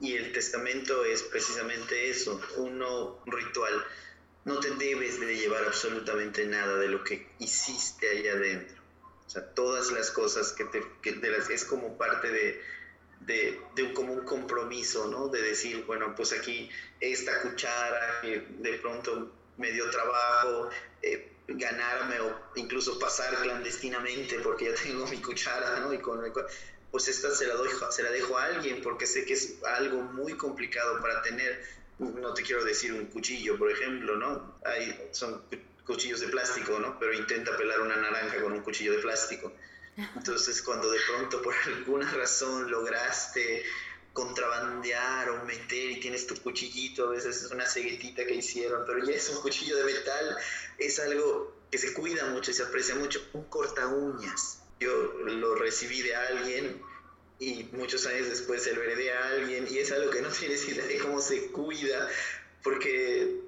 Y el testamento es precisamente eso, uno, un ritual. No te debes de llevar absolutamente nada de lo que hiciste ahí adentro. O sea, todas las cosas que te... Que las, es como parte de de, de, un, como un compromiso, ¿no? De decir, bueno, pues aquí esta cuchara que de pronto me dio trabajo, eh, ganarme o incluso pasar clandestinamente porque ya tengo mi cuchara, ¿no? Y con, pues esta se la, doy, se la dejo a alguien porque sé que es algo muy complicado para tener, no te quiero decir un cuchillo, por ejemplo, ¿no? Hay, son cuchillos de plástico, ¿no? Pero intenta pelar una naranja con un cuchillo de plástico. Entonces, cuando de pronto por alguna razón lograste contrabandear o meter y tienes tu cuchillito, a veces es una ceguetita que hicieron, pero ya es un cuchillo de metal, es algo que se cuida mucho y se aprecia mucho, un corta uñas. Yo lo recibí de alguien y muchos años después se lo heredé a alguien y es algo que no tienes idea de cómo se cuida porque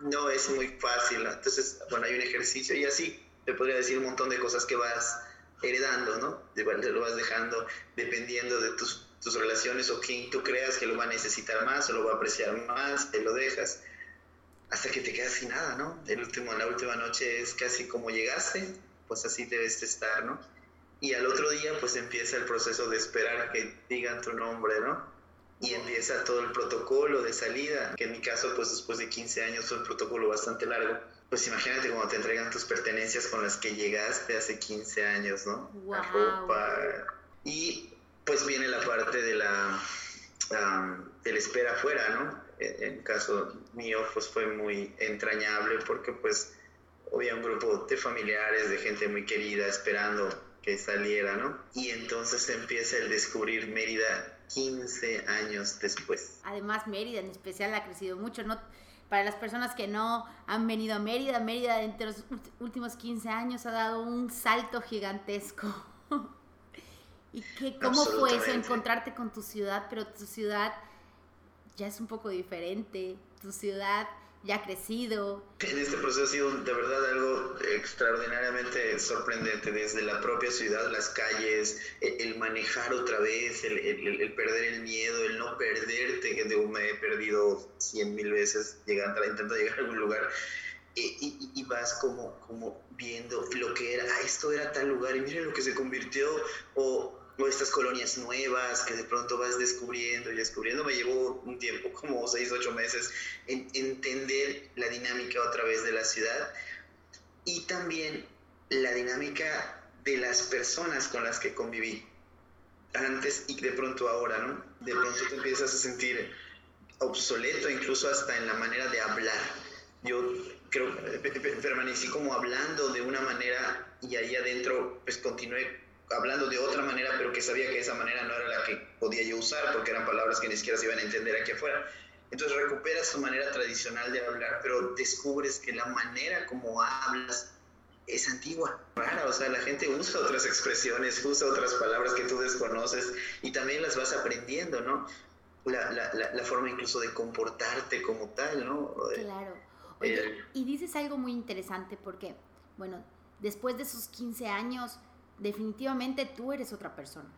no es muy fácil. Entonces, bueno, hay un ejercicio y así te podría decir un montón de cosas que vas heredando, ¿no? Te lo vas dejando dependiendo de tus, tus relaciones o quien tú creas que lo va a necesitar más o lo va a apreciar más, te lo dejas hasta que te quedas sin nada, ¿no? El último, la última noche es casi como llegaste, pues así debes de estar, ¿no? Y al otro día pues empieza el proceso de esperar que digan tu nombre, ¿no? Y empieza todo el protocolo de salida, que en mi caso pues después de 15 años fue un protocolo bastante largo pues imagínate cuando te entregan tus pertenencias con las que llegaste hace 15 años, ¿no? La ropa. Y pues viene la parte de la, de la espera afuera, ¿no? E, en, caso mío, pues fue muy entrañable porque pues había un grupo de familiares, de gente muy querida esperando que saliera, ¿no? Y entonces empieza el descubrir Mérida 15 años después. Además, Mérida en especial ha crecido mucho, ¿no? Para las personas que no han venido a Mérida, Mérida entre los últimos 15 años ha dado un salto gigantesco. ¿Y qué, cómo fue eso, encontrarte con tu ciudad, pero tu ciudad ya es un poco diferente? Tu ciudad ya crecido. En este proceso ha sido de verdad algo extraordinariamente sorprendente, desde la propia ciudad, las calles, el, manejar otra vez, el, el, perder el miedo, el no perderte, que me he perdido cien mil veces intentando llegar a algún lugar. Y, y, vas como, como viendo lo que era, ah, esto era tal lugar y mira lo que se convirtió, o o estas colonias nuevas que de pronto vas descubriendo y descubriendo. Me llevó un tiempo, como seis, ocho meses, en entender la dinámica otra vez de la ciudad y también la dinámica de las personas con las que conviví antes y de pronto ahora, ¿no? De pronto te empiezas a sentir obsoleto, incluso hasta en la manera de hablar. Yo creo, permanecí como hablando de una manera y ahí adentro pues continué hablando de otra manera, pero que sabía que esa manera no era la que podía yo usar, porque eran palabras que ni siquiera se iban a entender aquí afuera. Entonces recuperas tu manera tradicional de hablar, pero descubres que la manera como hablas es antigua, rara, o sea, la gente usa otras expresiones, usa otras palabras que tú desconoces y también las vas aprendiendo, ¿no? La, la, la, forma incluso de comportarte como tal, ¿no? Claro. Oye, y dices algo muy interesante porque, bueno, después de esos 15 años, definitivamente tú eres otra persona.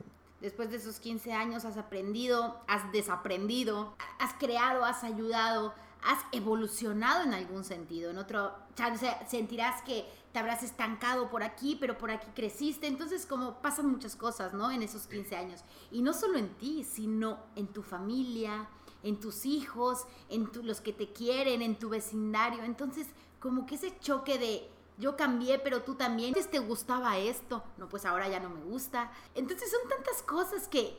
Después de esos 15 años has aprendido, has desaprendido, has creado, has ayudado, has evolucionado en algún sentido. En otro, sentirás que te habrás estancado por aquí, pero por aquí creciste. Entonces, como pasan muchas cosas, ¿no? En esos 15 años. Y no solo en ti, sino en tu familia, en tus hijos, en los que te quieren, en tu vecindario. Entonces, como que ese choque de yo cambié, pero tú también. Antes te gustaba esto, no, pues ahora ya no me gusta. Entonces son tantas cosas que,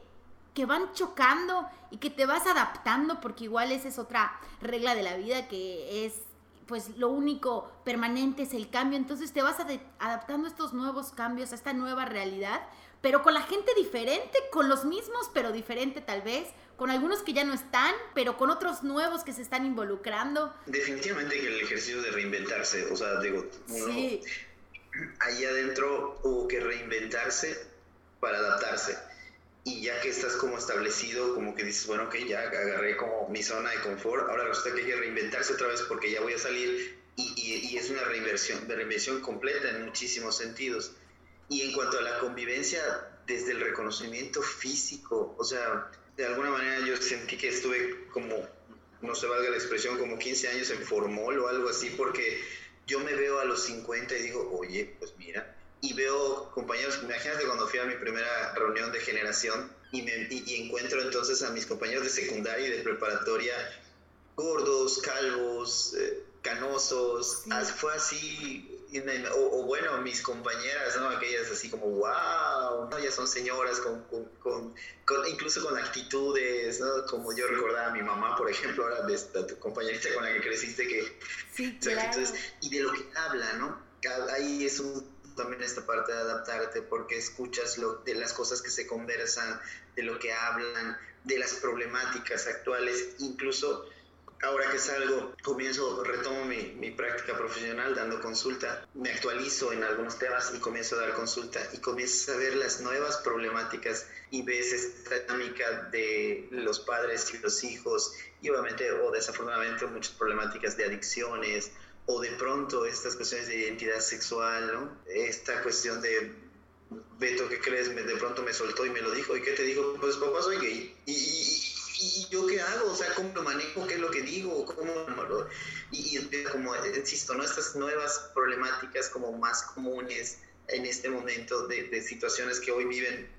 que van chocando y que te vas adaptando, porque igual esa es otra regla de la vida que es pues lo único permanente es el cambio, entonces te vas adaptando a estos nuevos cambios, a esta nueva realidad, pero con la gente diferente, con los mismos, pero diferente tal vez, con algunos que ya no están, pero con otros nuevos que se están involucrando. Definitivamente que el ejercicio de reinventarse, o sea, digo, sí. ahí adentro hubo que reinventarse para adaptarse. Y ya que estás como establecido, como que dices, bueno, ok, ya agarré como mi zona de confort, ahora resulta que hay que reinventarse otra vez porque ya voy a salir y, y, y es una reinversión, de reinversión completa en muchísimos sentidos. Y en cuanto a la convivencia, desde el reconocimiento físico, o sea, de alguna manera yo sentí que estuve como, no se valga la expresión, como 15 años en formol o algo así, porque yo me veo a los 50 y digo, oye, pues mira, y, veo compañeros, imagínate cuando fui a mi primera reunión de generación y, me, y, encuentro entonces a mis compañeros de secundaria y de preparatoria gordos, calvos, eh, canosos, fue así o, bueno, mis compañeras, ¿no? Aquellas así como, wow, ¿no? Ya son señoras con, con, con, incluso con actitudes, ¿no? Como yo recordaba a mi mamá, por ejemplo, ahora de esta tu compañerita con la que creciste, que... Sí, claro. y de lo que habla, ¿no? Ahí es un, también esta parte de adaptarte porque escuchas lo, de las cosas que se conversan, de lo que hablan, de las problemáticas actuales, incluso ahora que salgo, comienzo, retomo mi, mi, práctica profesional dando consulta, me actualizo en algunos temas y comienzo a dar consulta y comienzas a ver las nuevas problemáticas y ves esta dinámica de los padres y los hijos y obviamente o desafortunadamente muchas problemáticas de adicciones o de pronto estas cuestiones de identidad sexual, ¿no? Esta cuestión de Beto, ¿qué crees? de pronto me soltó y me lo dijo. ¿Y qué te dijo? Pues papá, soy gay. y, ¿y yo qué hago? O sea, ¿cómo lo manejo? ¿Qué es lo que digo? ¿Cómo lo... Y, y como, insisto, ¿no? Estas nuevas problemáticas como más comunes en este momento de, situaciones que hoy viven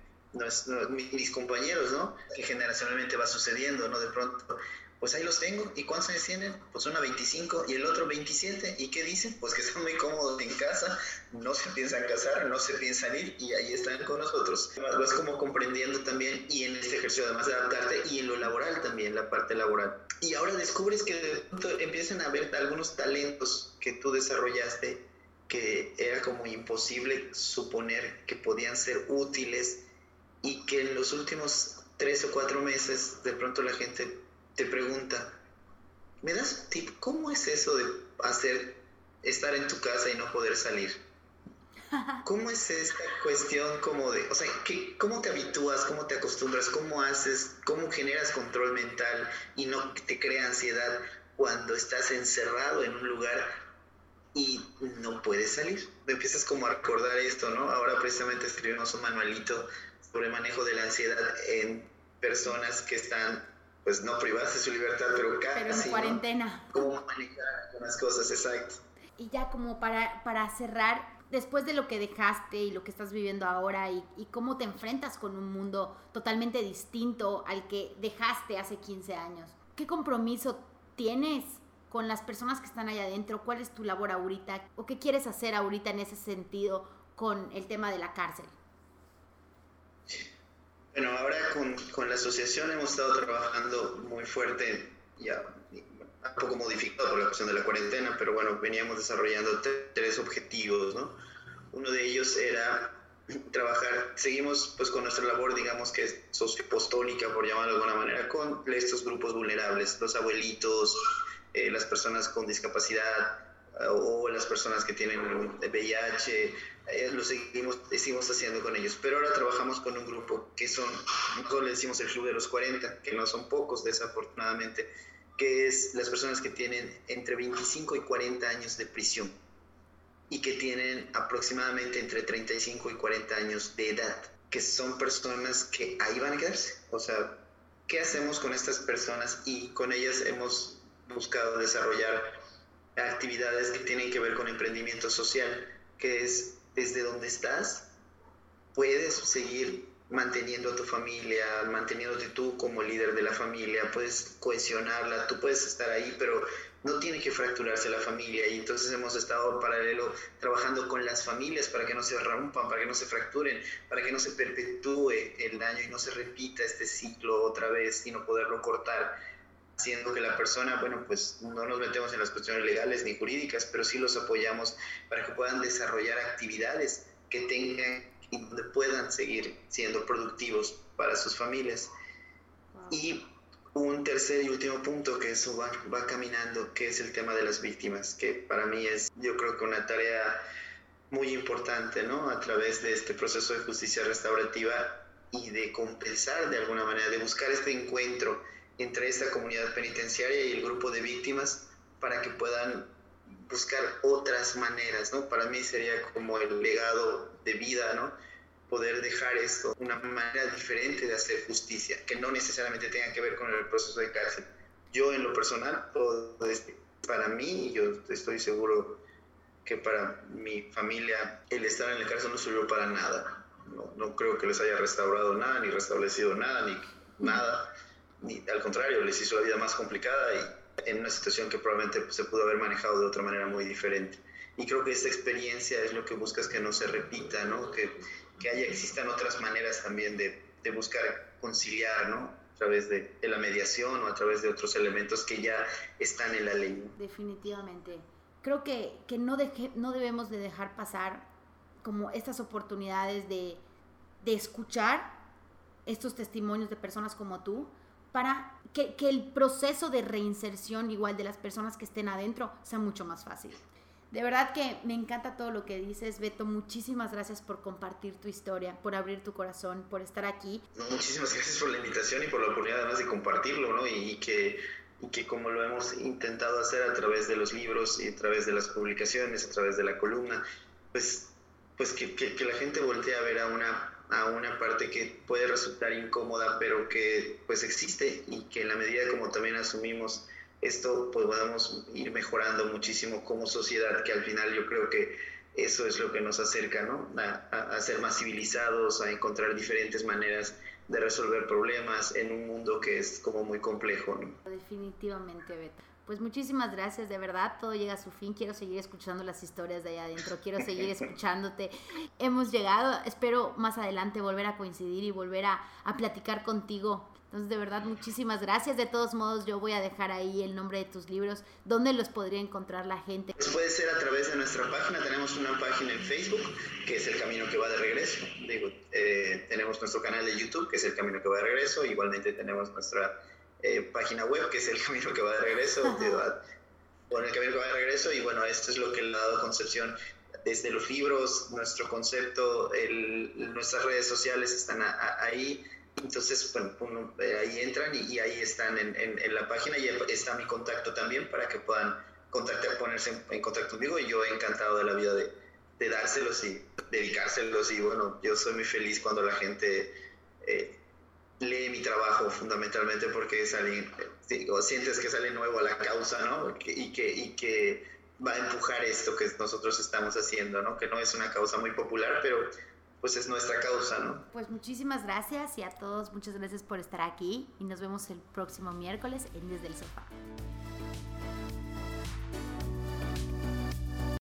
mis compañeros, ¿no? Que generacionalmente va sucediendo, ¿no? De pronto pues ahí los tengo. ¿Y cuántos años tienen? Pues una 25 y el otro 27. ¿Y qué dicen? Pues que están muy cómodos en casa, no se piensan casar, no se piensan ir y ahí están con nosotros. Vas como comprendiendo también y en este ejercicio además de adaptarte y en lo laboral también, la parte laboral. Y ahora descubres que de pronto empiezan a ver algunos talentos que tú desarrollaste que era como imposible suponer que podían ser útiles y que en los últimos tres o cuatro meses de pronto la gente te pregunta, ¿me das un tip? ¿Cómo es eso de hacer, estar en tu casa y no poder salir? ¿Cómo es esta cuestión como de, o sea, ¿qué, ¿cómo te habitúas, cómo te acostumbras, cómo haces, cómo generas control mental y no te crea ansiedad cuando estás encerrado en un lugar y no puedes salir? Empiezas como a recordar esto, ¿no? Ahora precisamente escribimos un manualito sobre manejo de la ansiedad en personas que están pues no privarse su libertad, pero casi. Pero en cuarentena. Cómo manejar las cosas, exacto. Y ya como para, para cerrar, después de lo que dejaste y lo que estás viviendo ahora y, y, cómo te enfrentas con un mundo totalmente distinto al que dejaste hace 15 años, ¿qué compromiso tienes con las personas que están allá adentro? ¿Cuál es tu labor ahorita? ¿O qué quieres hacer ahorita en ese sentido con el tema de la cárcel? Bueno, ahora con, con, la asociación hemos estado trabajando muy fuerte, ya un poco modificado por la cuestión de la cuarentena, pero bueno, veníamos desarrollando tres objetivos, ¿no? Uno de ellos era trabajar, seguimos pues con nuestra labor, digamos que sociopostólica, por llamarlo de alguna manera, con estos grupos vulnerables, los abuelitos, eh, las personas con discapacidad, o las personas que tienen VIH, lo seguimos, seguimos haciendo con ellos. Pero ahora trabajamos con un grupo que son, nosotros le decimos el Club de los 40, que no son pocos desafortunadamente, que es las personas que tienen entre 25 y 40 años de prisión y que tienen aproximadamente entre 35 y 40 años de edad, que son personas que ahí van a quedarse. O sea, ¿qué hacemos con estas personas? Y con ellas hemos buscado desarrollar actividades que tienen que ver con emprendimiento social, que es desde donde estás, puedes seguir manteniendo a tu familia, manteniéndote tú como líder de la familia, puedes cohesionarla, tú puedes estar ahí, pero no tiene que fracturarse la familia. Y entonces hemos estado en paralelo trabajando con las familias para que no se rompan, para que no se fracturen, para que no se perpetúe el daño y no se repita este ciclo otra vez, sino poderlo cortar haciendo que la persona, bueno, pues no nos metemos en las cuestiones legales ni jurídicas, pero sí los apoyamos para que puedan desarrollar actividades que tengan y donde puedan seguir siendo productivos para sus familias. Y un tercer y último punto que eso va, va caminando, que es el tema de las víctimas, que para mí es yo creo que una tarea muy importante, ¿no? A través de este proceso de justicia restaurativa y de compensar de alguna manera, de buscar este encuentro entre esta comunidad penitenciaria y el grupo de víctimas para que puedan buscar otras maneras, ¿no? Para mí sería como el legado de vida, ¿no? Poder dejar esto, una manera diferente de hacer justicia, que no necesariamente tenga que ver con el proceso de cárcel. Yo en lo personal, para mí, yo estoy seguro que para mi familia el estar en la cárcel no sirvió para nada. No, no creo que les haya restaurado nada, ni restablecido nada, ni nada. Ni, al contrario, les hizo la vida más complicada y en una situación que probablemente se pudo haber manejado de otra manera muy diferente. Y creo que esta experiencia es lo que buscas que no se repita, ¿no? Que, que haya, existan otras maneras también de, de buscar conciliar, ¿no? A través de, de, la mediación o a través de otros elementos que ya están en la ley. Definitivamente. Creo que, que no, deje, no debemos de dejar pasar como estas oportunidades de, de escuchar estos testimonios de personas como tú para que, que, el proceso de reinserción igual de las personas que estén adentro sea mucho más fácil. De verdad que me encanta todo lo que dices, Beto. Muchísimas gracias por compartir tu historia, por abrir tu corazón, por estar aquí. No, muchísimas gracias por la invitación y por la oportunidad además de compartirlo, ¿no? Y, que, y que como lo hemos intentado hacer a través de los libros y a través de las publicaciones, a través de la columna, pues, pues que, que, que la gente voltee a ver a una a una parte que puede resultar incómoda, pero que pues existe y que en la medida como también asumimos esto pues podamos ir mejorando muchísimo como sociedad, que al final yo creo que eso es lo que nos acerca, ¿no? A, a, a, ser más civilizados, a encontrar diferentes maneras de resolver problemas en un mundo que es como muy complejo, ¿no? Definitivamente, Beto. Pues muchísimas gracias, de verdad, todo llega a su fin. Quiero seguir escuchando las historias de allá adentro, quiero seguir escuchándote. Hemos llegado, espero más adelante volver a coincidir y volver a, a platicar contigo entonces, de verdad, muchísimas gracias. De todos modos, yo voy a dejar ahí el nombre de tus libros. ¿Dónde los podría encontrar la gente? Pues puede ser a través de nuestra página. Tenemos una página en Facebook, que es El Camino que va de regreso. Digo, eh, tenemos nuestro canal de YouTube, que es El Camino que va de regreso. Igualmente tenemos nuestra eh, página web, que es El Camino que va de regreso. Con El Camino que va de regreso. Y bueno, esto es lo que le ha dado concepción desde los libros, nuestro concepto, el, nuestras redes sociales están a, a, ahí entonces, bueno, uno, eh, ahí entran y, y ahí están en, en, en, la página y está mi contacto también para que puedan contactar, ponerse en, en contacto conmigo y yo encantado de la vida de, de, dárselos y dedicárselos y bueno, yo soy muy feliz cuando la gente eh, lee mi trabajo fundamentalmente porque es alguien, digo, sientes que sale nuevo a la causa, ¿no? Y que, y que va a empujar esto que nosotros estamos haciendo, ¿no? Que no es una causa muy popular, pero pues es nuestra causa, ¿no? Pues muchísimas gracias y a todos muchas gracias por estar aquí y nos vemos el próximo miércoles en Desde el Sofá.